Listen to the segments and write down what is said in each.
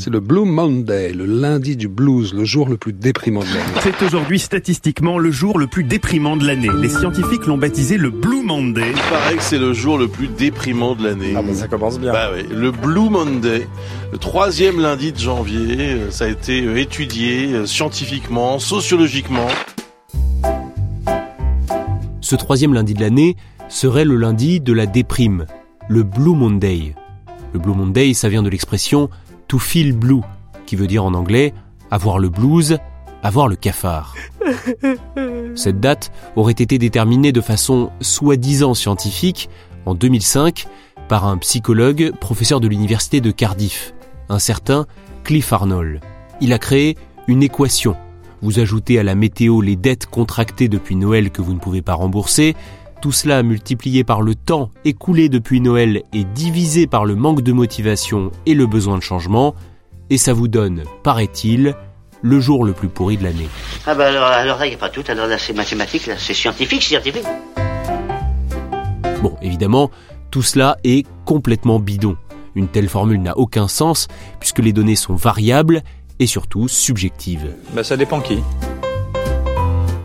C'est le Blue Monday, le lundi du blues, le jour le plus déprimant de l'année. c'est aujourd'hui statistiquement le jour le plus déprimant de l'année. Les scientifiques l'ont baptisé le Blue Monday. Il paraît que c'est le jour le plus déprimant de l'année. Ah bah ça commence bien. Bah oui, le Blue Monday, le troisième lundi de janvier, euh, ça a été euh, étudié euh, scientifiquement, sociologiquement. Ce troisième lundi de l'année serait le lundi de la déprime, le Blue Monday. Le Blue Monday, ça vient de l'expression to feel blue, qui veut dire en anglais avoir le blues, avoir le cafard. Cette date aurait été déterminée de façon soi-disant scientifique en 2005 par un psychologue professeur de l'université de Cardiff, un certain Cliff Arnold. Il a créé une équation. Vous ajoutez à la météo les dettes contractées depuis Noël que vous ne pouvez pas rembourser, tout cela multiplié par le temps écoulé depuis Noël et divisé par le manque de motivation et le besoin de changement, et ça vous donne, paraît-il, le jour le plus pourri de l'année. Ah bah alors, alors là, il n'y a pas tout. Alors là, c'est mathématique, là, c'est scientifique, scientifique. Bon, évidemment, tout cela est complètement bidon. Une telle formule n'a aucun sens puisque les données sont variables et surtout subjectives. Bah ça dépend qui.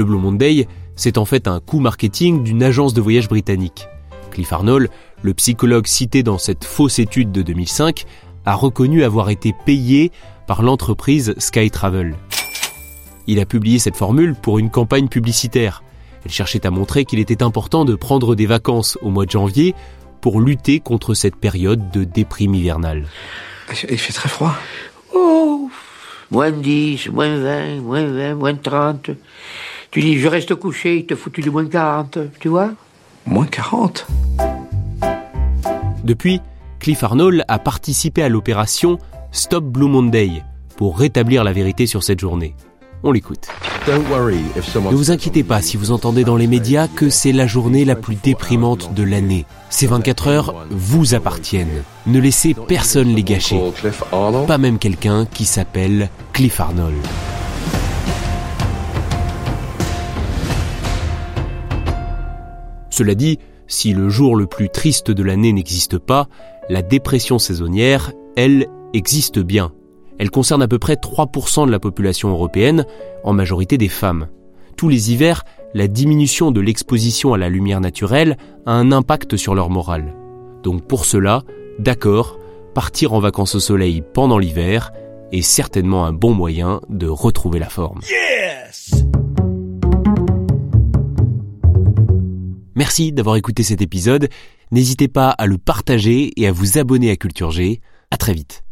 Le Blue Monday, c'est en fait un coup marketing d'une agence de voyage britannique. Cliff Arnold, le psychologue cité dans cette fausse étude de 2005, a reconnu avoir été payé par l'entreprise Sky Travel. Il a publié cette formule pour une campagne publicitaire. Elle cherchait à montrer qu'il était important de prendre des vacances au mois de janvier pour lutter contre cette période de déprime hivernale. Il fait très froid. Oh Moins de 10, moins 20, moins 20, moins de 30. Tu dis, je reste couché, il te foutu du moins de 40, tu vois Moins 40 Depuis, Cliff Arnold a participé à l'opération Stop Blue Monday pour rétablir la vérité sur cette journée. On l'écoute. Ne vous inquiétez pas si vous entendez dans les médias que c'est la journée la plus déprimante de l'année. Ces 24 heures vous appartiennent. Ne laissez personne les gâcher. Pas même quelqu'un qui s'appelle Cliff Arnold. Cela dit, si le jour le plus triste de l'année n'existe pas, la dépression saisonnière, elle, existe bien. Elle concerne à peu près 3% de la population européenne, en majorité des femmes. Tous les hivers, la diminution de l'exposition à la lumière naturelle a un impact sur leur morale. Donc pour cela, d'accord, partir en vacances au soleil pendant l'hiver est certainement un bon moyen de retrouver la forme. Merci d'avoir écouté cet épisode. N'hésitez pas à le partager et à vous abonner à Culture G. À très vite.